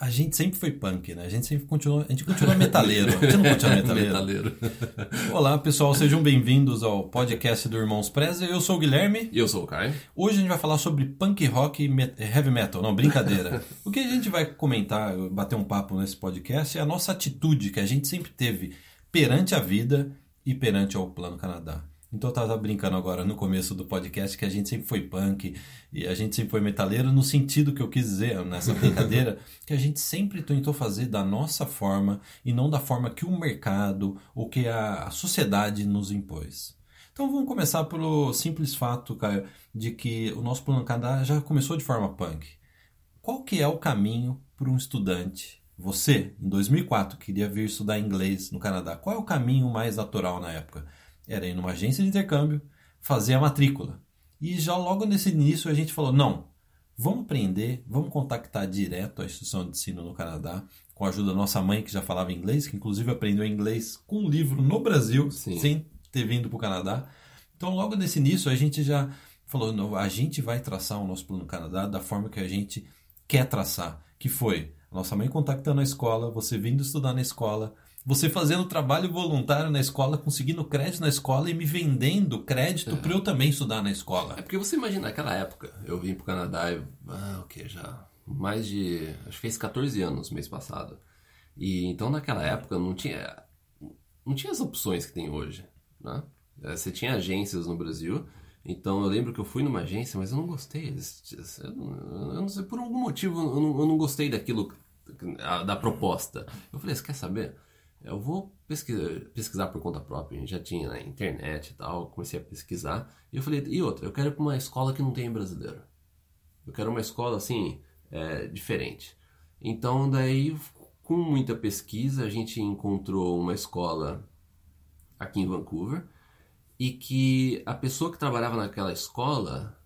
A gente sempre foi punk, né? A gente sempre continua, a gente continua metaleiro. A gente não continua metaleiro. Metaleiro. Olá, pessoal, sejam bem-vindos ao podcast do Irmãos Preza. Eu sou o Guilherme. E eu sou o Caio. Hoje a gente vai falar sobre punk rock e heavy metal. Não, brincadeira. o que a gente vai comentar, bater um papo nesse podcast é a nossa atitude que a gente sempre teve perante a vida e perante ao Plano Canadá. Então eu tava brincando agora no começo do podcast que a gente sempre foi punk e a gente sempre foi metaleiro no sentido que eu quis dizer nessa brincadeira, que a gente sempre tentou fazer da nossa forma e não da forma que o mercado ou que a, a sociedade nos impôs. Então vamos começar pelo simples fato, Caio, de que o nosso plano Canadá já começou de forma punk. Qual que é o caminho para um estudante? Você, em 2004, queria vir estudar inglês no Canadá. Qual é o caminho mais natural na época? Era ir numa agência de intercâmbio, fazer a matrícula. E já logo nesse início a gente falou: não, vamos aprender, vamos contactar direto a instituição de ensino no Canadá, com a ajuda da nossa mãe, que já falava inglês, que inclusive aprendeu inglês com um livro no Brasil, Sim. sem ter vindo para o Canadá. Então, logo nesse início, a gente já falou: não, a gente vai traçar o nosso plano no Canadá da forma que a gente quer traçar, que foi nossa mãe contactando a escola, você vindo estudar na escola, você fazendo trabalho voluntário na escola, conseguindo crédito na escola e me vendendo crédito para eu também estudar na escola. É porque você imagina naquela época, eu vim pro Canadá e. Ah, o que? Já. Mais de. Acho que fez 14 anos mês passado. E então naquela época não tinha. Não tinha as opções que tem hoje. Né? É, Você tinha agências no Brasil. Então eu lembro que eu fui numa agência, mas eu não gostei. Eu não, sei, por algum motivo eu não, eu não gostei daquilo, da proposta. Eu falei, você quer saber? Eu vou pesquisar, pesquisar por conta própria. Já tinha na internet e tal. Comecei a pesquisar. E eu falei, e outra, eu quero ir pra uma escola que não tem brasileiro. Eu quero uma escola assim, é, diferente. Então, daí, com muita pesquisa, a gente encontrou uma escola aqui em Vancouver e que a pessoa que trabalhava naquela escola,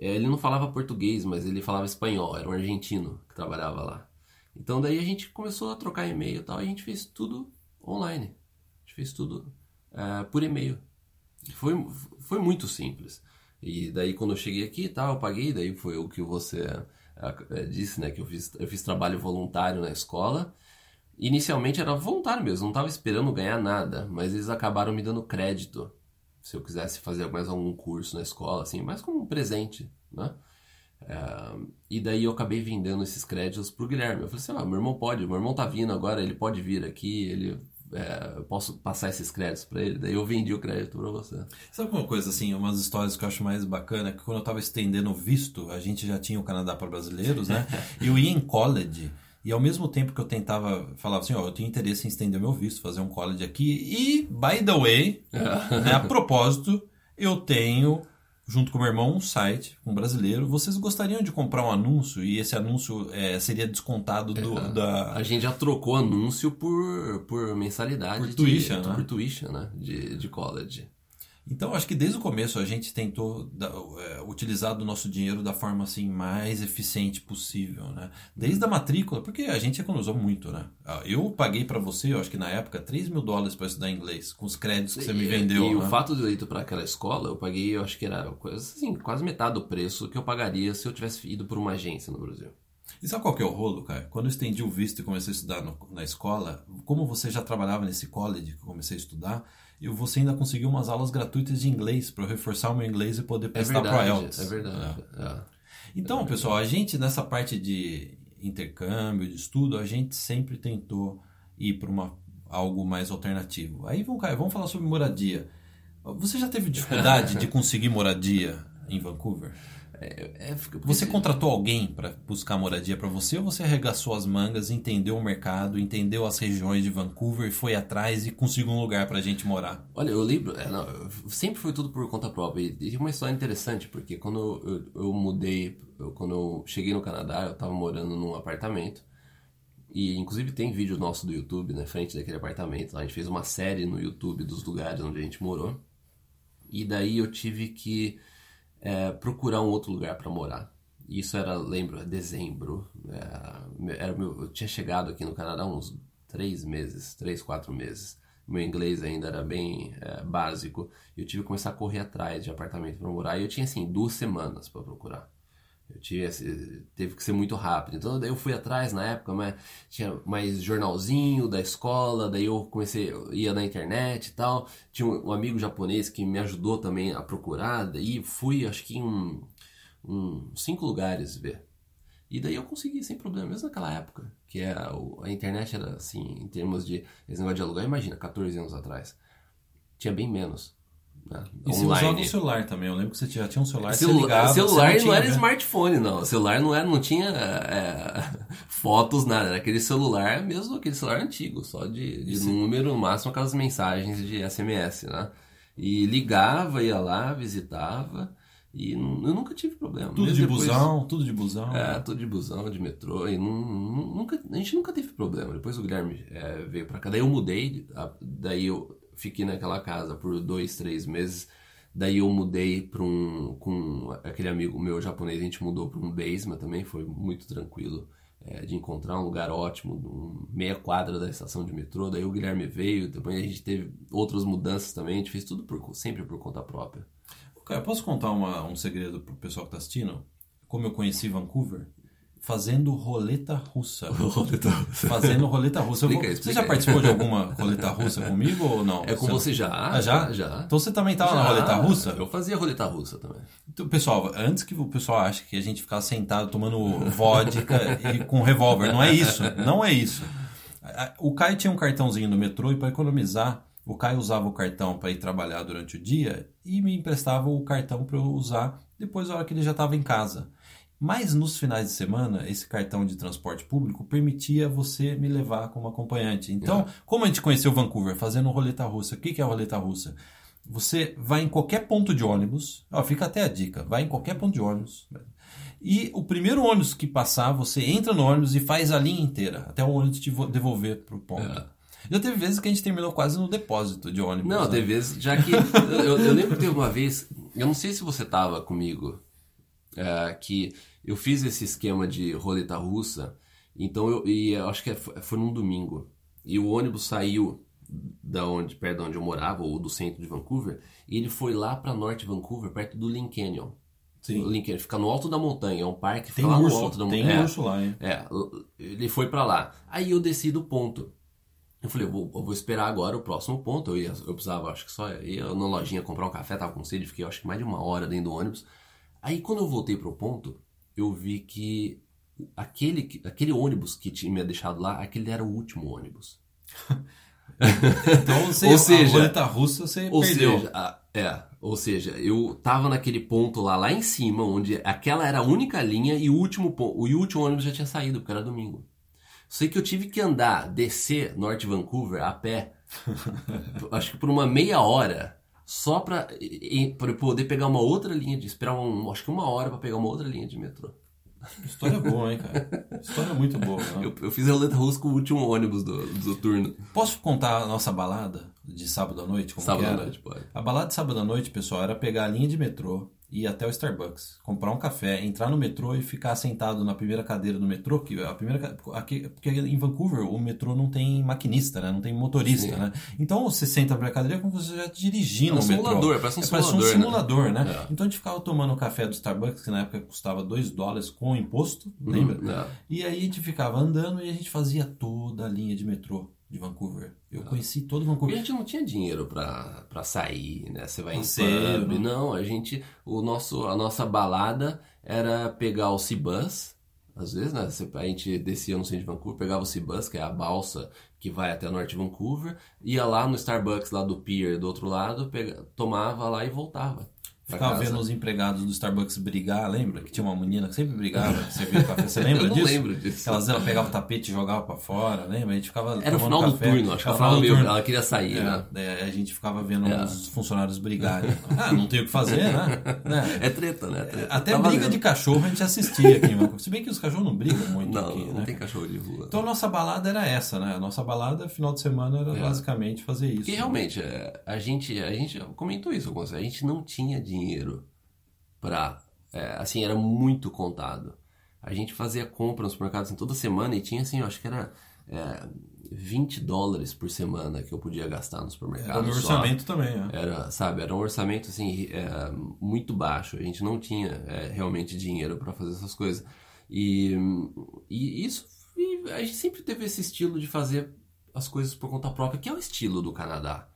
eh, ele não falava português, mas ele falava espanhol, era um argentino que trabalhava lá. Então daí a gente começou a trocar e-mail e tal, e a gente fez tudo online. A gente fez tudo eh, por e-mail. Foi, foi muito simples. E daí quando eu cheguei aqui e tal, eu paguei, daí foi o que você eh, disse, né, que eu fiz, eu fiz trabalho voluntário na escola. Inicialmente era voluntário mesmo, não estava esperando ganhar nada, mas eles acabaram me dando crédito se eu quisesse fazer mais algum curso na escola, assim, mais como um presente, né? É, e daí eu acabei vendendo esses créditos pro Guilherme. Eu falei assim, ah, meu irmão pode, meu irmão tá vindo agora, ele pode vir aqui, ele, é, eu posso passar esses créditos para ele. Daí eu vendi o crédito para você. Sabe uma coisa assim, umas histórias que eu acho mais bacana, que quando eu tava estendendo o visto, a gente já tinha o Canadá para brasileiros, né? Eu ia em college, e ao mesmo tempo que eu tentava, falava assim, ó, eu tenho interesse em estender meu visto, fazer um college aqui, e, by the way, né, a propósito, eu tenho, junto com meu irmão, um site, um brasileiro, vocês gostariam de comprar um anúncio, e esse anúncio é, seria descontado do, da... A gente já trocou anúncio por, por mensalidade. Por de- tuition, né? Por tuition, né? De, de college. Então, acho que desde o começo a gente tentou da- é, utilizar do nosso dinheiro da forma assim mais eficiente possível, né? Desde a matrícula, porque a gente economizou muito, né? Ah, Eu paguei para você, eu acho que na época, 3 mil dólares para estudar inglês, com os créditos que você me E- vendeu. E né? o fato de eu ir para aquela escola, eu paguei, eu acho que era coisa assim, quase metade do preço que eu pagaria se eu tivesse ido por uma agência no Brasil. E sabe qual que é o rolo, cara? Quando eu estendi o visto e comecei a estudar no- na escola, como você já trabalhava nesse college que eu comecei a estudar, eu, você ainda conseguiu umas aulas gratuitas de inglês para eu reforçar o meu inglês e poder É prestar pro verdade, IELTS. é verdade. é. Então, pessoal, a gente nessa parte de intercâmbio, de estudo, a gente sempre tentou ir para uma algo mais alternativo. Aí vamos, Caio, vamos falar sobre moradia. Você já teve dificuldade de conseguir moradia em Vancouver? É, é, fica- Você contratou alguém para buscar moradia para você ou você arregaçou as mangas, entendeu o mercado, entendeu as regiões de Vancouver, foi atrás e conseguiu um lugar para a gente morar? Olha, eu lembro, é, não, sempre foi tudo por conta própria. E tem uma história interessante, porque quando eu, eu mudei, eu- quando eu cheguei no Canadá, eu tava morando num apartamento. E inclusive tem vídeo nosso do YouTube na frente daquele apartamento. A gente fez uma série no YouTube dos lugares onde a gente morou. E daí eu tive que é, procurar um outro lugar para morar. Isso era, lembro, dezembro. É, era meu, eu tinha chegado aqui no Canadá uns três meses, três, quatro meses. Meu inglês ainda era bem é, básico. Eu tive que começar a correr atrás de apartamento para morar. E eu tinha, assim, duas semanas para procurar. Eu tive, teve que ser muito rápido. Então daí eu fui atrás na época, mas tinha mais jornalzinho da escola, daí eu comecei, ia na internet e tal. Tinha um, um amigo japonês que me ajudou também a procurar, daí fui acho que em um, um, cinco lugares ver. E daí eu consegui sem problema, mesmo naquela época, que a, é a internet era assim, em termos de esse negócio de alugar, imagina, 14 anos atrás. Tinha bem menos. Né? E você usava o celular também. Eu lembro que você já tinha um celular, Celu ligava, celular não, não, era smartphone, não. O celular não, era, não tinha é, fotos, nada. Era aquele celular mesmo, aquele celular antigo, só de, de número, no máximo aquelas mensagens de SMS, né? E ligava, ia lá, visitava. E eu nunca tive problema. Tudo Mesmo de depois, busão, tudo de busão. É, tudo de busão, de metrô. E não, nunca, a gente nunca teve problema. Depois o Guilherme é, veio pra cá. Daí eu mudei, daí eu fiquei naquela casa por dois, três meses. Daí eu mudei para um. com aquele amigo meu japonês, a gente mudou para um basement também, foi muito tranquilo é, de encontrar um lugar ótimo, um meia quadra da estação de metrô. Daí o Guilherme veio, depois a gente teve outras mudanças também, a gente fez tudo por, sempre por conta própria. Cara, posso contar uma, um segredo pro pessoal que tá assistindo? Como eu conheci Vancouver? Fazendo roleta russa. roleta russa. Fazendo roleta russa. Explica, vou... Você já participou de alguma roleta russa comigo ou não? É com você, você já. Ah, já? Já. Então você também estava na roleta russa? Eu fazia roleta russa também. Então, pessoal, antes que o pessoal ache que a gente ficava sentado tomando vodka e com revólver, não é isso. Não é isso. O Caio tinha um cartãozinho no metrô e para economizar, o Caio usava o cartão para ir trabalhar durante o dia e me emprestava o cartão para eu usar depois da hora que ele já estava em casa. Mas nos finais de semana, esse cartão de transporte público permitia você me levar como acompanhante. Então, como a gente conheceu Vancouver fazendo roleta russa, o que é a roleta russa? Você vai em qualquer ponto de ônibus, ó, fica até a dica, vai em qualquer ponto de ônibus. E o primeiro ônibus que passar, você entra no ônibus e faz a linha inteira, até o ônibus te devolver para o ponto. É. Já teve vezes que a gente terminou quase no depósito de ônibus. Não, né? teve vezes, já que. eu, eu, lembro que teve uma vez, eu não sei se você estava comigo, é, que eu fiz esse esquema de roleta russa, então eu, e eu acho que é, foi num domingo. E o ônibus saiu da onde, perto de onde eu morava, ou do centro de Vancouver, e ele foi lá para norte Vancouver, perto do Lynn Canyon. Sim. O Canyon fica no alto da montanha, é um parque fica tem lá urso, no alto da montanha. Tem é, urso lá, hein? É, ele foi para lá. Aí eu desci do ponto. Eu falei, eu vou, eu vou, esperar agora o próximo ponto. Eu, ia, eu precisava, acho que só ia na lojinha comprar um café, tava com sede, fiquei acho que mais de uma hora dentro do ônibus. Aí quando eu voltei pro ponto, eu vi que aquele, aquele ônibus que tinha me deixado lá, aquele era o último ônibus. então você, ou seja, a roleta russa você ou perdeu. Seja, a, é, ou seja, eu tava naquele ponto lá, lá em cima, onde aquela era a única linha e o último, o último ônibus já tinha saído, porque era domingo. Sei que eu tive que andar, descer Norte Vancouver a pé, acho que por uma meia hora, só para poder pegar uma outra linha de esperar um, acho que uma hora para pegar uma outra linha de metrô. História boa, hein, cara? História muito boa. Né? Eu, eu, fiz a roleta russa com o último ônibus do, do turno. Posso contar a nossa balada de sábado à noite? Como sábado à noite, pode. A balada de sábado à noite, pessoal, era pegar a linha de metrô, ir até o Starbucks, comprar um café, entrar no metrô e ficar sentado na primeira cadeira do metrô, que a primeira aqui, porque em Vancouver o metrô não tem maquinista, né? Não tem motorista, Sim. né? Então você senta na primeira cadeira como se você já dirigindo é um o metrô. Simulador, parece um é, simulador, parece um simulador, né? né? É. Então a gente ficava tomando o café do Starbucks, que na época custava 2 dólares com imposto, lembra? É. E aí a gente ficava andando e a gente fazia toda a linha de metrô de Vancouver. Eu ah. conheci todo Vancouver. E a gente não tinha dinheiro para sair, né? Você vai em pub. Não, a gente, o nosso, a nossa balada era pegar o Cibus. Às vezes, né? A gente descia no centro de Vancouver, pegava o Cibus, que é a balsa que vai até o norte de Vancouver, ia lá no Starbucks lá do pier do outro lado, pega, tomava lá e voltava. Ficava vendo os empregados do Starbucks brigar, lembra? Que tinha uma menina que sempre brigava, servia café. Você lembra eu não disso? lembro disso. Ela, ela pegava o tapete e jogava pra fora, lembra? A gente ficava Era o final café. do turno, acho que ela, final meio, ela queria sair, é, né? É, a gente ficava vendo é. os funcionários brigarem. Ah, não tem o que fazer, né? né? É treta, né? É treta. Até tá briga de cachorro a gente assistia aqui. Se bem que os cachorros não brigam muito não, aqui, não né? tem cachorro de rua. Então a nossa balada era essa, né? A nossa balada, final de semana, era é. basicamente fazer isso. E né? realmente, a gente, a gente comentou isso, a gente não tinha dinheiro para é, assim era muito contado. A gente fazia compra nos supermercados assim, toda semana e tinha assim, eu acho que era é, 20 dólares por semana que eu podia gastar no supermercado. Era o meu só. orçamento também, é. Era, sabe, era um orçamento assim é, muito baixo. A gente não tinha é, realmente dinheiro para fazer essas coisas. E, e isso e a gente sempre teve esse estilo de fazer as coisas por conta própria, que é o estilo do Canadá.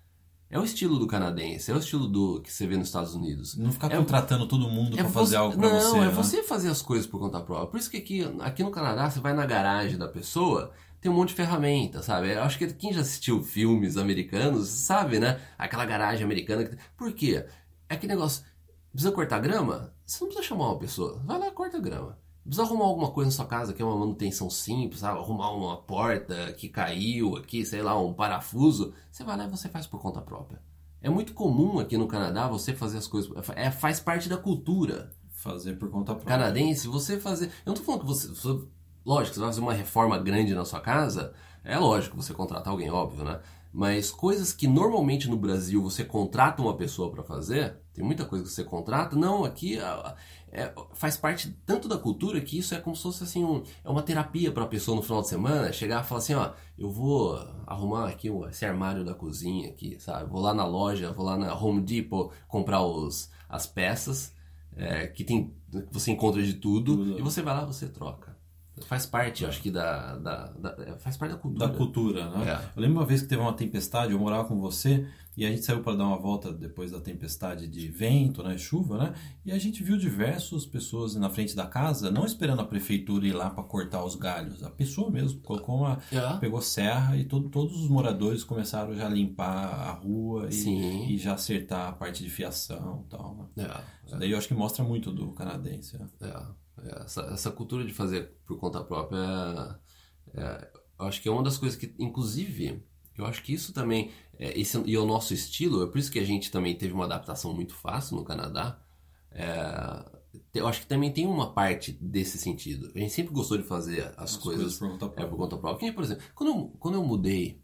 É o estilo do canadense, é o estilo do que você vê nos Estados Unidos. Não ficar É- contratando todo mundo É pra fazer algo pra não, você. é né? você fazer as coisas por conta própria. Por isso que aqui, aqui no Canadá, você vai na garagem da pessoa, tem um monte de ferramenta, sabe? Eu acho que quem já assistiu filmes americanos sabe, né? Aquela garagem americana. Que... Por quê? É aquele negócio. Precisa cortar grama? Você não precisa chamar uma pessoa. Vai lá corta grama. Precisa arrumar alguma coisa na sua casa que é uma manutenção simples, sabe? Arrumar uma porta que caiu aqui, sei lá, um parafuso. Você vai lá e você faz por conta própria. É muito comum aqui no Canadá você fazer as coisas. É, faz parte da cultura Fazer por conta própria. canadense, você fazer. Eu não tô falando que você. você- Lógico, você vai fazer uma reforma grande na sua casa, é lógico você contratar alguém, óbvio, né? Mas coisas que normalmente no Brasil você contrata uma pessoa para fazer, tem muita coisa que você contrata, não, aqui é- faz parte tanto da cultura que isso é como se fosse assim, um- é uma terapia para a pessoa no final de semana, chegar e falar assim, ó, eu vou arrumar aqui esse armário da cozinha aqui, sabe? Vou lá na loja, vou lá na Home Depot comprar os, as peças, é, que tem você encontra de tudo, Tudo. e você vai lá você troca. Faz parte, eu acho que da, da, da- é, faz parte da cultura. Da cultura, né? É. Eu lembro uma vez que teve uma tempestade, eu morava com você e a gente saiu para dar uma volta depois da tempestade de vento, né, chuva, né? E a gente viu diversas pessoas na frente da casa, não esperando a prefeitura ir lá para cortar os galhos. A pessoa mesmo colocou uma, É. pegou serra e todo- todos os moradores começaram já a limpar a rua e, e já acertar a parte de fiação, e tal. Né? É, Isso daí eu acho que mostra muito do canadense. né? é. Essa, essa cultura de fazer por conta própria, é, é, eu acho que é uma das coisas que, inclusive, eu acho que isso também, é, esse, e é o nosso estilo, é por isso que a gente também teve uma adaptação muito fácil no Canadá. É, eu acho que também tem uma parte desse sentido. A gente sempre gostou de fazer as, coisas, por conta É, própria. por conta própria. Que nem, por exemplo, quando eu, quando eu mudei,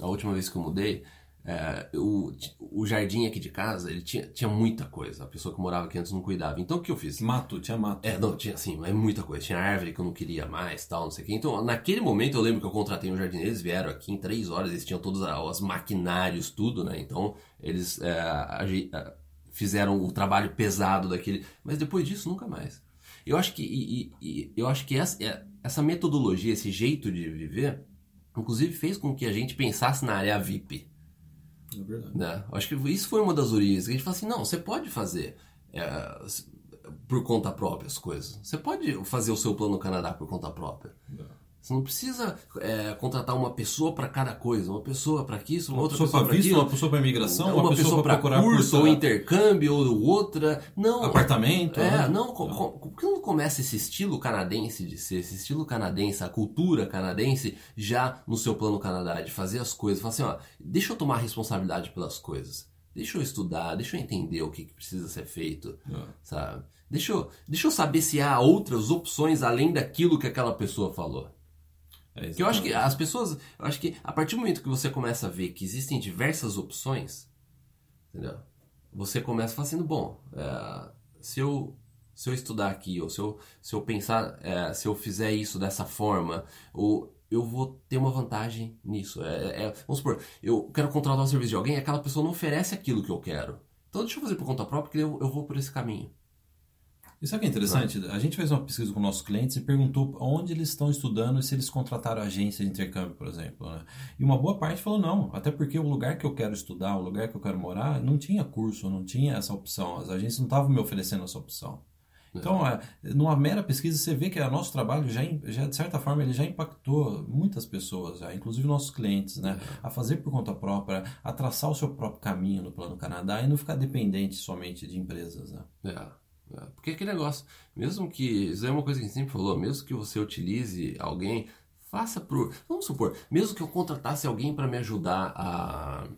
a última vez que eu mudei, é, o, o jardim aqui de casa, ele tinha, tinha muita coisa. A pessoa que morava aqui antes não cuidava. Então o que eu fiz? Mato, tinha mato. É, não, tinha assim, é muita coisa. Tinha árvore que eu não queria mais, tal, não sei o quê. Então, naquele momento eu lembro que eu contratei um jardineiro, eles vieram aqui em três horas, eles tinham todos os maquinários, tudo, né? Então, eles é, agi- fizeram o trabalho pesado daquele. Mas depois disso, nunca mais. Eu acho que, e- e- e eu acho que essa, é- essa metodologia, esse jeito de viver, inclusive fez com que a gente pensasse na área VIP. É verdade. Né? Acho que isso foi uma das origens. Que a gente fala assim, não, você pode fazer é, por conta própria as coisas. Você pode fazer o seu plano no Canadá por conta própria. Você não precisa é, contratar uma pessoa para cada coisa, uma pessoa para isso, uma Uma outra pessoa pessoa para aquilo, uma pessoa para imigração, uma, pessoa para para procurar curso, curso, ou intercâmbio, ou outra. Não, apartamento. é, né? não, co- por que não começa esse estilo canadense de ser, esse estilo canadense, a cultura canadense, já no seu plano Canadá, de fazer as coisas, falar assim, ó, deixa eu tomar responsabilidade pelas coisas. Deixa eu estudar, deixa eu entender o que, que precisa ser feito, É. sabe? Deixa eu, deixa eu saber se há outras opções além daquilo que aquela pessoa falou. É, Porque eu acho que as pessoas, eu acho que a partir do momento que você começa a ver que existem diversas opções, entendeu? Você começa falar assim, bom, é, se eu se eu estudar aqui ou se eu se eu pensar, é, se eu fizer isso dessa forma, ou eu vou ter uma vantagem nisso. É, é- vamos supor, eu quero contratar o serviço de alguém, aquela pessoa não oferece aquilo que eu quero. Então deixa eu fazer por conta própria, porque eu, eu vou por esse caminho. E sabe o que é interessante? A gente fez uma pesquisa com nossos clientes e perguntou onde eles estão estudando e se eles contrataram agência de intercâmbio, por exemplo. Né? E uma boa parte falou não, até porque o lugar que eu quero estudar, o lugar que eu quero morar, não tinha curso, não tinha essa opção. As agências não estavam me oferecendo essa opção. Então, é, numa mera pesquisa, você vê que o nosso trabalho já, já, de certa forma, ele já impactou muitas pessoas, já, inclusive nossos clientes, né? A fazer por conta própria, a traçar o seu próprio caminho no Plano Canadá e não ficar dependente somente de empresas, né? É, é. Porque aquele negócio, mesmo que. Isso é uma coisa que a gente sempre falou, mesmo que você utilize alguém, faça por. Vamos supor, mesmo que eu contratasse alguém para me ajudar a.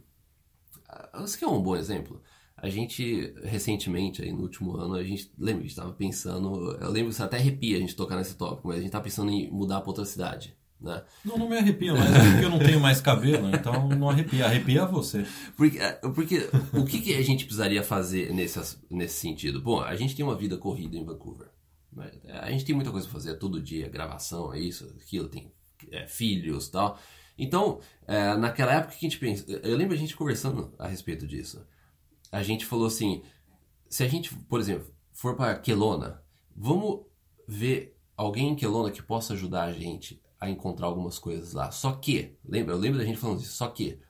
Isso aqui é um bom exemplo. A gente, recentemente, aí no último ano, a gente. Lembra, a gente estava pensando. Eu lembro que isso até arrepia a gente tocar nesse tópico, mas a gente estava pensando em mudar para outra cidade. Né? Não, não me arrepia mais, é porque eu não tenho mais cabelo, então não arrepia. Arrepia você. Porque, é, porque o que, que a gente precisaria fazer nesse, nesse sentido? Bom, a gente tem uma vida corrida em Vancouver. né? A gente tem muita coisa pra fazer todo dia, gravação, é isso, aquilo, tem é, filhos tal. Então, é, naquela época que a gente pensa, eu lembro a gente conversando a respeito disso. A gente falou assim, se a gente, por exemplo, for para Quelona, vamos ver alguém em Quelona que possa ajudar a gente a encontrar algumas coisas lá. Só que, lembra, eu lembro da gente falando isso, só que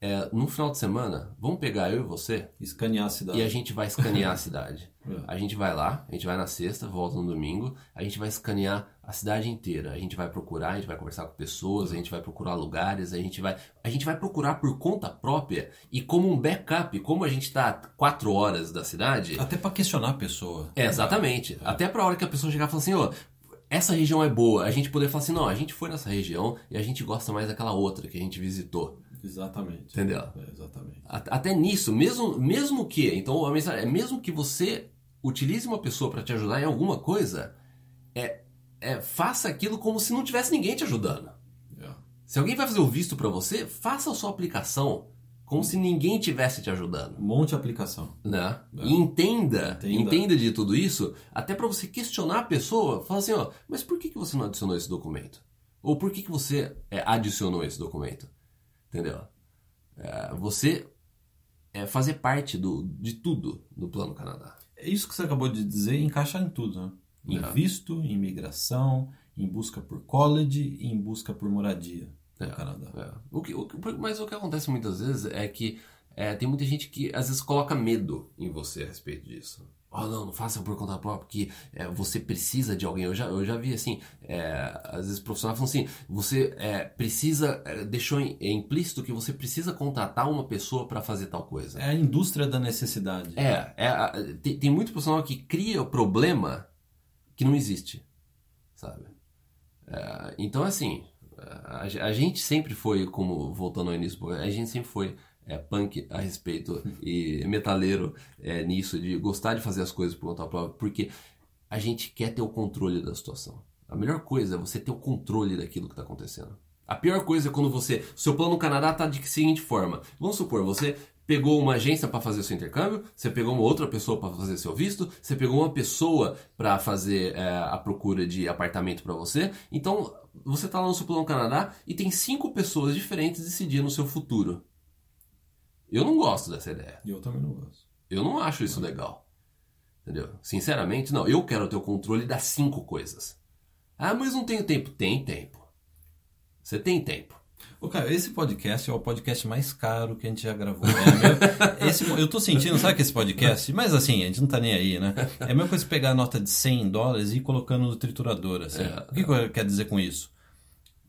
é, no final de semana, vamos pegar eu e você Escanear a cidade. e a gente vai escanear a cidade. É. A gente vai lá, a gente vai na sexta, volta no domingo, a gente vai escanear a cidade inteira. A gente vai procurar, a gente vai conversar com pessoas, a gente vai procurar lugares, a gente vai, a gente vai procurar por conta própria e como um backup, como a gente está quatro horas da cidade. Até pra questionar a pessoa. É, exatamente. Até pra hora que a pessoa chegar e falar assim, ó, essa região é boa, a gente poder falar assim, não, a gente foi nessa região e a gente gosta mais daquela outra que a gente visitou. Exatamente. Entendeu? É, exatamente. Até nisso, mesmo, mesmo que, então a mensagem é mesmo que você utilize uma pessoa para te ajudar em alguma coisa, é, é faça aquilo como se não tivesse ninguém te ajudando. É. Se alguém vai fazer o visto para você, faça a sua aplicação como se ninguém tivesse te ajudando, Monte aplicação. né? É. E entenda, Entenda. entenda de tudo isso, até para você questionar a pessoa, fala assim, ó, mas por que, que você não adicionou esse documento? Ou por que, que você é, adicionou esse documento? Entendeu? É, você é fazer parte do, de tudo do Plano Canadá. É isso que você acabou de dizer encaixa em tudo, né? Em É. visto, em imigração, em busca por college em busca por moradia É. Canadá. É. O que, o mas o que acontece muitas vezes é que é, tem muita gente que às vezes coloca medo em você a respeito disso. Oh, não, não faça por conta própria, porque é, você precisa de alguém. Eu já, eu já vi assim, é, às vezes profissionais falam assim: você é, precisa, é, deixou é implícito que você precisa contratar uma pessoa para fazer tal coisa. É a indústria da necessidade. É, é, tem, tem muito profissional que cria o problema que não existe, sabe? É, então, assim, a, a gente sempre foi, como voltando ao início, a gente sempre foi é, punk a respeito e metaleiro é, nisso, de gostar de fazer as coisas por conta própria, porque a gente quer ter o controle da situação. A melhor coisa é você ter o controle daquilo que está acontecendo. A pior coisa é quando você. Seu plano no Canadá está de seguinte forma. Vamos supor, você pegou uma agência para fazer seu intercâmbio, você pegou uma outra pessoa para fazer seu visto, você pegou uma pessoa para fazer é, a procura de apartamento para você. Então, você está lá no seu plano no Canadá e tem cinco pessoas diferentes decidindo o seu futuro. Eu não gosto dessa ideia. Eu também não gosto. Eu não acho isso legal. Entendeu? Sinceramente, não. Eu quero ter o controle das cinco coisas. Ah, mas não tenho tempo. Tem tempo. Você tem tempo. Ô, cara, esse podcast é o podcast mais caro que a gente já gravou. É meu- esse, eu tô sentindo, sabe que esse podcast? Mas assim, a gente não tá nem aí, né? É a mesma coisa pegar a nota de 100 dólares e ir colocando no triturador, assim. É. o que, que eu quero dizer com isso?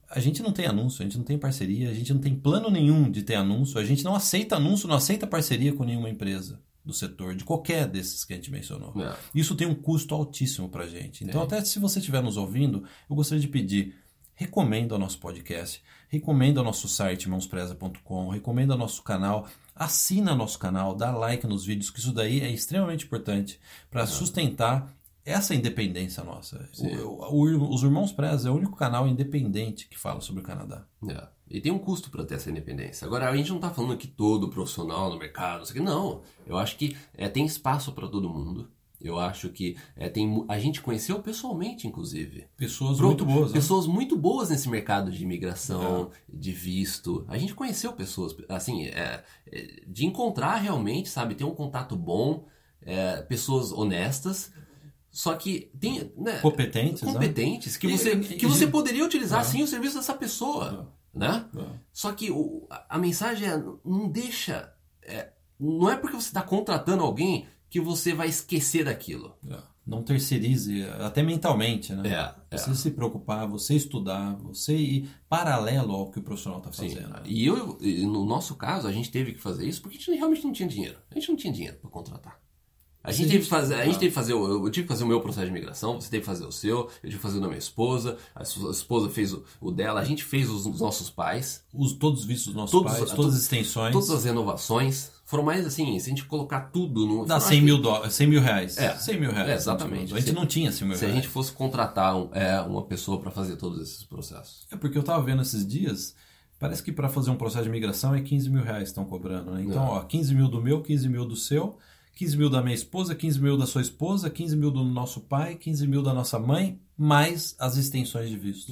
A gente não tem anúncio, a gente não tem parceria, a gente não tem plano nenhum de ter anúncio, a gente não aceita anúncio, não aceita parceria com nenhuma empresa do setor, de qualquer desses que a gente mencionou. É. Isso tem um custo altíssimo pra gente. Então, Tem. até se você estiver nos ouvindo, eu gostaria de pedir, recomenda o nosso podcast, recomenda o nosso site mãospresa.com, recomenda o nosso canal, assina nosso canal, dá like nos vídeos, que isso daí é extremamente importante para sustentar essa independência nossa. O- o- os Irmãos Preza é o único canal independente que fala sobre o Canadá. É. E tem um custo para ter essa independência. Agora, a gente não tá falando que todo profissional no mercado. Não. Eu acho que é, tem espaço para todo mundo. Eu acho que é, tem, a gente conheceu pessoalmente, inclusive. Pessoas Pro- muito boas. né? Pessoas muito boas nesse mercado de imigração, de visto. A gente conheceu pessoas, assim, é, é, de encontrar realmente, sabe, ter um contato bom, é, pessoas honestas. Só que tem. Né, Competentes, né? competentes que E- você, que você poderia utilizar É. sim o serviço dessa pessoa. Né? É. Só que o- a, a mensagem é: não deixa. é, não é porque você está contratando alguém que você vai esquecer daquilo. É. Não terceirize, até mentalmente, né? É, é. Você se preocupar, você estudar, você ir paralelo ao que o profissional está Sim, fazendo. e eu, no nosso caso, a gente teve que fazer isso porque a gente realmente não tinha dinheiro. A gente não tinha dinheiro para contratar. A Se gente, a teve que fazer, a gente ah. teve que fazer, o- eu tive que fazer o meu processo de imigração, você teve que fazer o seu, eu tive que fazer o da minha esposa, a sua esposa fez o, o dela, a gente fez os, os nossos pais, Os, todos os vistos dos nossos Todos- pais, to- todas as extensões. todas as renovações. Foram mais assim, se a gente colocar tudo no. Dá foram, 100 acho mil, dólares, 100 mil reais. É. 100 mil reais. É, exatamente. A gente Se- não tinha 100 mil que Se a reais. gente fosse contratar um- é, uma pessoa para fazer todos esses processos. É porque eu tava vendo esses dias, parece que para fazer um processo de migração é 15 mil reais que estão cobrando, né? Então, Não. ó, 15 mil do meu, 15 mil do seu, 15 mil da minha esposa, 15 mil da sua esposa, 15 mil do nosso pai, 15 mil da nossa mãe, mais as extensões de visto.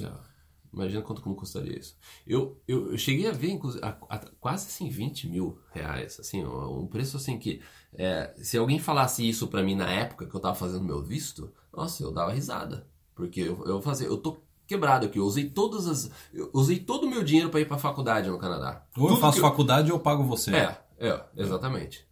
Imagina quanto não custaria isso. Eu, eu, eu cheguei a ver, inclusive, a, a, quase assim 20 mil reais. Assim, um preço assim que. É, se alguém falasse isso para mim na época que eu tava fazendo meu visto, nossa, eu dava risada. Porque eu, eu fazia, eu tô quebrado aqui. Eu usei todas as. Eu usei todo o meu dinheiro para ir pra faculdade no Canadá. Ou Tudo eu faço que faculdade ou eu pago você. É, é, exatamente.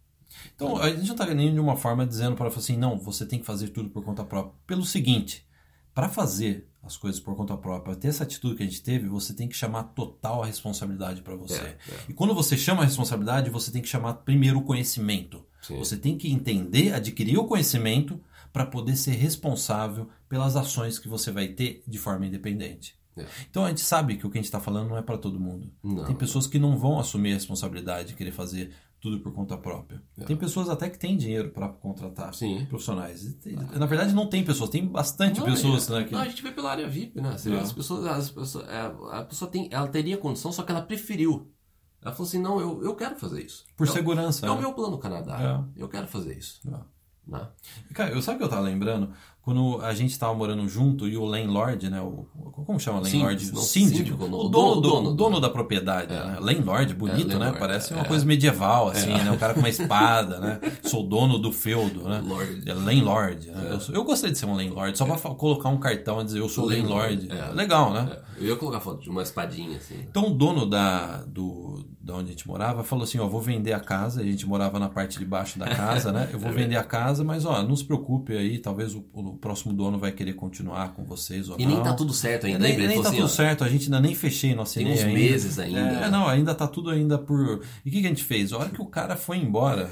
Então, a gente não tá nem de uma forma dizendo para assim, não, você tem que fazer tudo por conta própria. Pelo seguinte, para fazer as coisas por conta própria, ter essa atitude que a gente teve, você tem que chamar total a responsabilidade para você. É, é. E quando você chama a responsabilidade, você tem que chamar primeiro o conhecimento. Sim. Você tem que entender, adquirir o conhecimento para poder ser responsável pelas ações que você vai ter de forma independente. É. Então a gente sabe que o que a gente está falando não é para todo mundo. Não. Tem pessoas que não vão assumir a responsabilidade de querer fazer tudo por conta própria. Tem pessoas até que têm dinheiro para contratar É. Sim. profissionais. Tem- Na verdade, não tem pessoas, tem bastante Não, pessoas. é- né, que- não, a gente vê pela área VIP, né? É. As pessoas, as pessoas, é, a pessoa tem, ela teria condição, só que ela preferiu. Ela falou assim, não, eu, eu quero fazer isso. Por É o- segurança. É o meu plano Canadá. Eu quero fazer isso. É. Né? Cara, eu sabe o que eu tava lembrando? Quando a gente tava morando junto e o landlord, né? O, como chama o landlord? Síndico, não, síndico. síndico, o o dono, dono, do, dono. o dono da propriedade. Né? Landlord, bonito, É, né? landlord, Parece é. uma coisa medieval, assim, né? O cara com uma espada, né? Sou dono do feudo, né? Lord. É landlord. Né? Eu, sou- eu gostei de ser um landlord, só pra fa- colocar um cartão e dizer eu sou landlord. Landlord, é. Legal, né? É, Eu ia colocar foto de uma espadinha, assim. Então o dono da, do, da onde a gente morava falou assim, ó, vou vender a casa, a gente morava na parte de baixo da casa, né? Eu vou vender a casa, mas ó, não se preocupe aí, talvez o, o próximo dono vai querer continuar com vocês ou E não. nem tá tudo certo ainda. nem? Ele nem tá assim, tudo ó, certo, a gente ainda nem fechei, não assinei Tem uns ainda. meses ainda. É, não, ainda tá tudo ainda por... E o que, que a gente fez? A hora que o cara foi embora,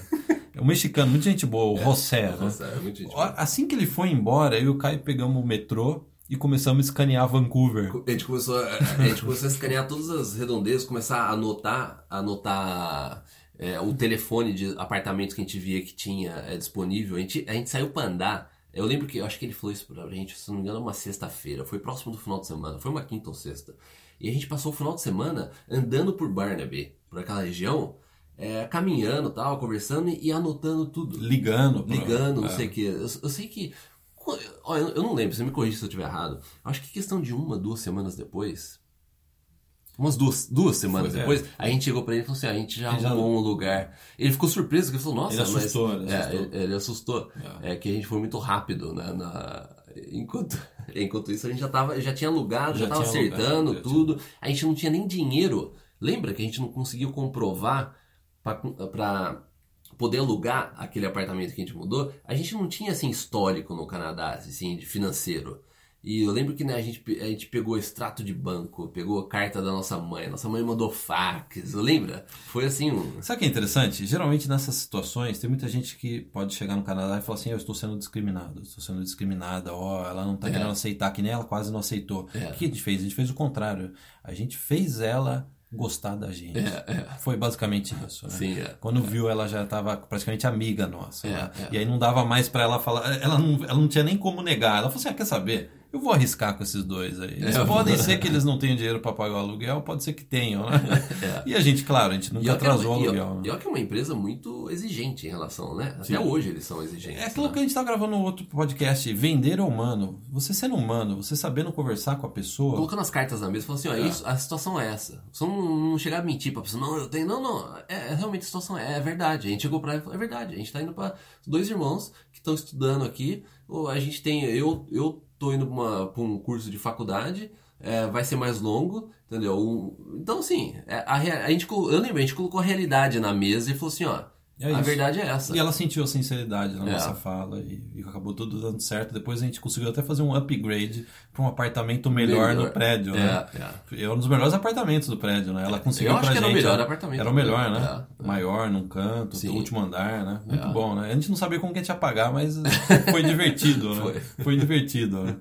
o mexicano, muita gente boa, o José, né? Nossa, é gente. Ó, Assim que ele foi embora, eu e o Caio pegamos o metrô e começamos a escanear Vancouver. A gente começou a, a gente começou a escanear todas as redondezas, começar a anotar, a anotar é, o telefone de apartamentos que a gente via que tinha é, disponível. A gente, a gente saiu pra andar. Eu lembro que eu acho que ele falou isso pra gente, se não me engano, uma sexta-feira. Foi próximo do final de semana, foi uma quinta ou sexta. E a gente passou o final de semana andando por Barnaby, por aquela região, é, caminhando tal, conversando e, e anotando tudo. Ligando. pra- Ligando, não é. sei o que. Eu, eu sei que. Ó, eu, eu não lembro, você me corrige se eu estiver errado. Acho que questão de uma, duas semanas depois. Umas duas, duas semanas Foi, é. depois, a gente chegou pra ele e falou assim: "Ah, a gente já Ele já- arrumou um lugar. Ele ficou surpreso, que ele falou: nossa, Ele assustou, mas. ele É, assustou. ele, ele assustou. É. que a gente foi muito rápido, né? na- Enquanto, enquanto isso, a gente já, tava, já tinha alugado, já, Já tava tinha alugado, acertando já tudo. A gente não tinha nem dinheiro. Lembra que a gente não conseguiu comprovar pra poder alugar aquele apartamento que a gente mudou, a gente não tinha assim histórico no Canadá, assim, de financeiro. E eu lembro que né, a, gente, a gente pegou extrato de banco, pegou a carta da nossa mãe, nossa mãe mandou fax, lembra? Foi assim um. Sabe o que é interessante? Geralmente nessas situações tem muita gente que pode chegar no Canadá e falar assim: eu estou sendo discriminado, estou sendo discriminada, ó, ela não está É. querendo aceitar, que nem ela quase não aceitou. É. O que a gente fez? A gente fez o contrário. A gente fez ela gostar da gente. É, Foi basicamente isso. Né? Sim, é. Quando viu, ela já estava praticamente amiga nossa. É, né? é. E aí não dava mais para ela falar. Ela não, ela não tinha nem como negar. Ela falou assim: ah, quer saber? Eu vou arriscar com esses dois aí. Eles É. podem ser que eles não tenham dinheiro para pagar o aluguel, pode ser que tenham, né? É. E a gente, claro, a gente nunca é atrasou o aluguel. né? e olha que é uma empresa muito exigente em relação, né? Até Sim. hoje eles são exigentes. É aquilo né? que a gente tá gravando no outro podcast, vender é humano. Você sendo humano, você sabendo conversar com a pessoa. Colocando as cartas na mesa, falando assim, ó, É. isso, a situação é essa. Só não, não chegar a mentir pra pessoa, não, eu tenho, não, não, é, é realmente a situação é, é verdade. A gente chegou pra ela e falou, é verdade, a gente tá indo pra dois irmãos que estão estudando aqui, ou a gente tem, eu, eu tô indo pra um curso de faculdade, é, vai ser mais longo, entendeu? Então, assim, é, a, rea- a gente, eu lembro, a gente colocou a realidade na mesa e falou assim, ó, É a verdade é essa. E ela sentiu a sinceridade na É. nossa fala e, e acabou tudo dando certo. Depois a gente conseguiu até fazer um upgrade para um apartamento melhor, Melhor. no prédio, né? É, é. É um dos melhores apartamentos do prédio, né? Ela conseguiu Eu acho pra que era o gente, melhor né? apartamento Era o melhor, né? é, é. Maior, num canto, Sim. do último andar, né? Muito É. bom, né? A gente não sabia como que a gente ia pagar, mas foi divertido, né? Foi. Foi divertido, né?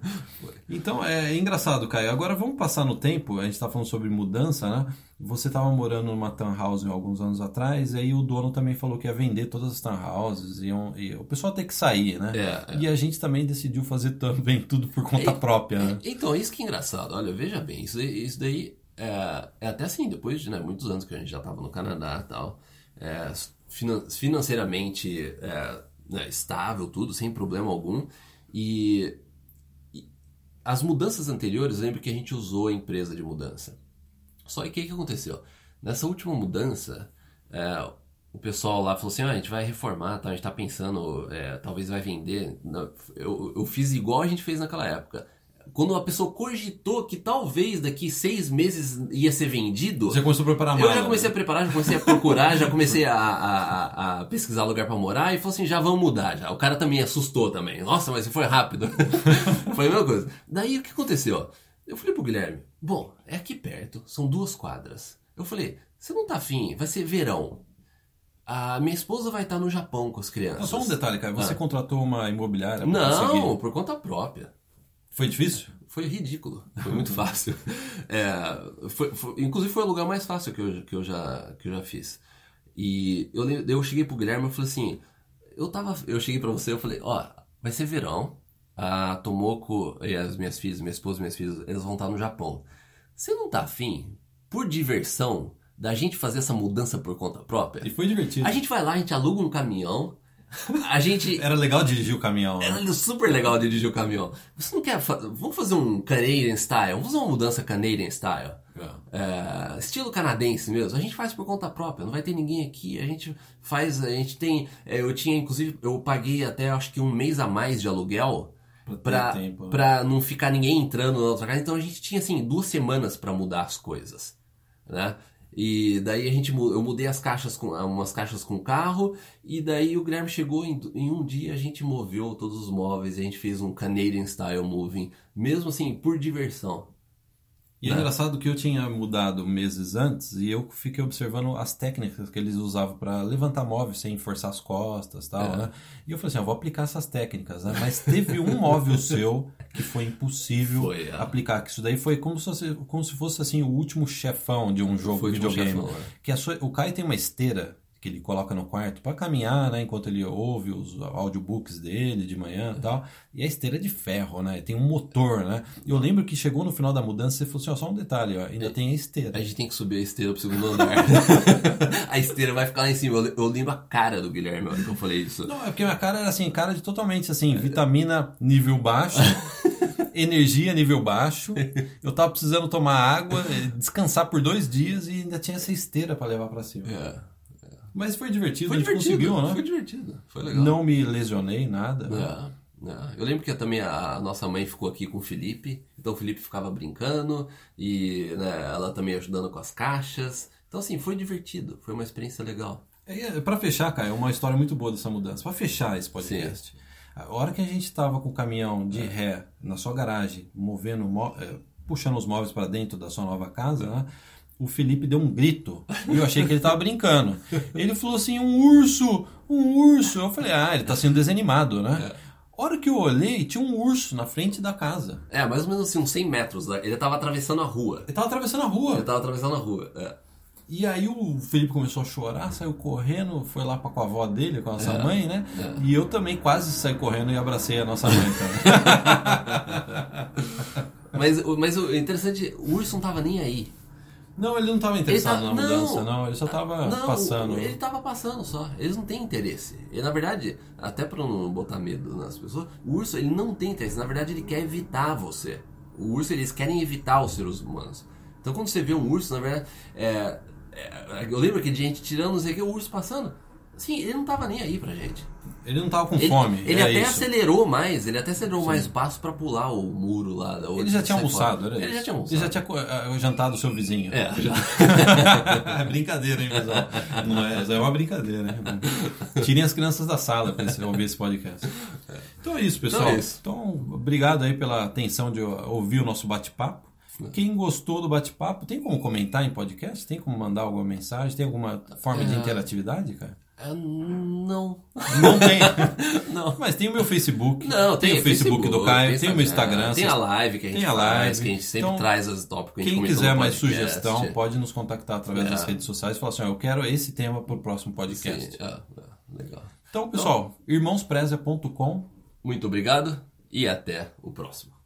Então, é engraçado, Caio. Agora vamos passar no tempo. A gente tá falando sobre mudança, né? Você estava morando numa townhouse alguns anos atrás, e aí o dono também falou que ia vender todas as townhouses, iam, e o pessoal tem que sair, né? É, é. E a gente também decidiu fazer também tudo por conta É, própria, né? É, Então, isso que é engraçado. Olha, veja bem, isso daí, isso daí é, é até assim, depois de né, muitos anos que a gente já estava no Canadá e tal, é, finan- financeiramente é, né, estável, tudo, sem problema algum. E, e as mudanças anteriores, lembro que a gente usou a empresa de mudança. Só que o que, que aconteceu? Nessa última mudança, é, o pessoal lá falou assim: ah, a gente vai reformar, tá? a gente tá pensando, é, talvez vai vender. Eu, eu fiz igual a gente fez naquela época quando a pessoa cogitou que talvez daqui seis meses ia ser vendido. Você começou a preparar mais. Eu já comecei a preparar, já comecei a procurar, já comecei a, a, a, pesquisar lugar para morar e falou assim: já vamos mudar já. O cara também assustou também. Nossa, mas foi rápido. foi a mesma coisa. Daí o que aconteceu? Eu falei pro Guilherme: bom, é aqui perto, são duas quadras. Eu falei: você não tá afim? Vai ser verão. A minha esposa vai estar no Japão com as crianças. só um detalhe, cara. Você ah. contratou uma imobiliária? Não, conseguir... por conta própria. Foi difícil? Foi ridículo. Foi muito fácil. É, foi, foi, inclusive foi o lugar mais fácil que eu, que eu, já, que eu já fiz. E eu, eu cheguei pro Guilherme e falei assim, eu tava, eu cheguei para você, eu falei, ó, vai ser verão, a Tomoko e as minhas filhas, minha esposa e minhas filhas, eles vão estar no Japão. Você não tá afim, por diversão, da gente fazer essa mudança por conta própria? E foi divertido. A gente vai lá, a gente aluga um caminhão, a gente. Era legal dirigir o caminhão. Né? Era super legal dirigir o caminhão. Você não quer. Fa... Vamos fazer um Canadian style? Vamos fazer uma mudança Canadian style? É. É, estilo canadense mesmo. A gente faz por conta própria, não vai ter ninguém aqui. A gente faz. A gente tem. É, eu tinha, inclusive, eu paguei até acho que um mês a mais de aluguel. Pra, tempo, né? pra não ficar ninguém entrando na outra casa. Então a gente tinha assim duas semanas para mudar as coisas. Né? E daí a gente eu mudei as caixas com umas caixas com carro e daí o Guilherme chegou em, em, um dia a gente moveu todos os móveis e a gente fez um Canadian style moving, mesmo assim por diversão. E é né? engraçado que eu tinha mudado meses antes e eu fiquei observando as técnicas que eles usavam para levantar móveis sem forçar as costas tal, é. né? E eu falei assim, eu vou aplicar essas técnicas, né? Mas teve um móvel seu que foi impossível foi, é. aplicar. Que isso daí foi como se, fosse, como se fosse assim o último chefão de um jogo de videogame. Chefão, é. que a sua, o Kai tem uma esteira que ele coloca no quarto para caminhar, né, enquanto ele ouve os audiobooks dele de manhã e tal. E a esteira é de ferro, né? Tem um motor, né? E eu lembro que chegou no final da mudança, você falou assim, ó, só um detalhe, ó, ainda é, tem a esteira. A gente tem que subir a esteira pro segundo andar. a esteira vai ficar lá em cima. Eu, eu lembro a cara do Guilherme quando eu falei isso. Não, é porque minha cara era assim, cara de totalmente assim, vitamina nível baixo. energia nível baixo. Eu tava precisando tomar água, descansar por dois dias e ainda tinha essa esteira para levar para cima. É. Mas foi divertido, foi divertido, conseguiu, né? Foi divertido, foi legal. Não me lesionei, nada. É, é. Eu lembro que também a nossa mãe ficou aqui com o Felipe, então o Felipe ficava brincando e né, ela também ajudando com as caixas. Então, assim, foi divertido, foi uma experiência legal. É, é para fechar, cara, é uma história muito boa dessa mudança. Para fechar esse podcast, Sim. a hora que a gente estava com o caminhão de é. ré na sua garagem, movendo, é, puxando os móveis para dentro da sua nova casa, né? O Felipe deu um grito. E eu achei que ele tava brincando. Ele falou assim: um urso, um urso. Eu falei: ah, ele tá sendo desanimado, né? É. hora que eu olhei, tinha um urso na frente da casa. É, mais ou menos assim, uns 100 metros. Né? Ele tava atravessando a rua. Ele tava atravessando a rua. Ele tava atravessando a rua, é. E aí o Felipe começou a chorar, saiu correndo, foi lá com a avó dele, com a nossa é, mãe, né? É. E eu também quase saí correndo e abracei a nossa mãe mas, mas o interessante, o urso não tava nem aí. Não, ele não estava interessado tá, na mudança, não, não, ele só estava passando. Ele estava passando só. Eles não têm interesse. E na verdade, até para não botar medo nas pessoas, o urso ele não tem interesse. Na verdade, ele quer evitar você. O urso eles querem evitar os seres humanos. Então quando você vê um urso, na verdade, é, é, eu lembro que de gente tirando, não sei o que, o urso passando. Sim, ele não tava nem aí pra gente. Ele não tava com ele, fome. Ele até isso. acelerou mais, ele até acelerou Sim. mais o passo pra pular o muro lá. Ele já tinha almoçado, era Ele isso. já tinha almoçado. Ele já tinha uh, jantado o seu vizinho. É, já. é brincadeira, hein, pessoal? Não é, é uma brincadeira, né? Tirem as crianças da sala pra eles ouvir esse podcast. Então é isso, pessoal. Então, é isso. então obrigado aí pela atenção de ouvir o nosso bate-papo. Quem gostou do bate-papo, tem como comentar em podcast? Tem como mandar alguma mensagem? Tem alguma forma é... de interatividade, cara? Uh, não. Não tem. não. Mas tem o meu Facebook. Não, tem, tem o Facebook, Facebook do Caio, tem, o meu Instagram. Tem a live que a gente tem a live, faz, que a gente sempre então, traz as tópicos. Quem quiser mais sugestão, pode nos contactar através é. das redes sociais e falar assim: eu quero esse tema para o próximo podcast. Sim, é, legal. Então, pessoal, então. Muito obrigado e até o próximo.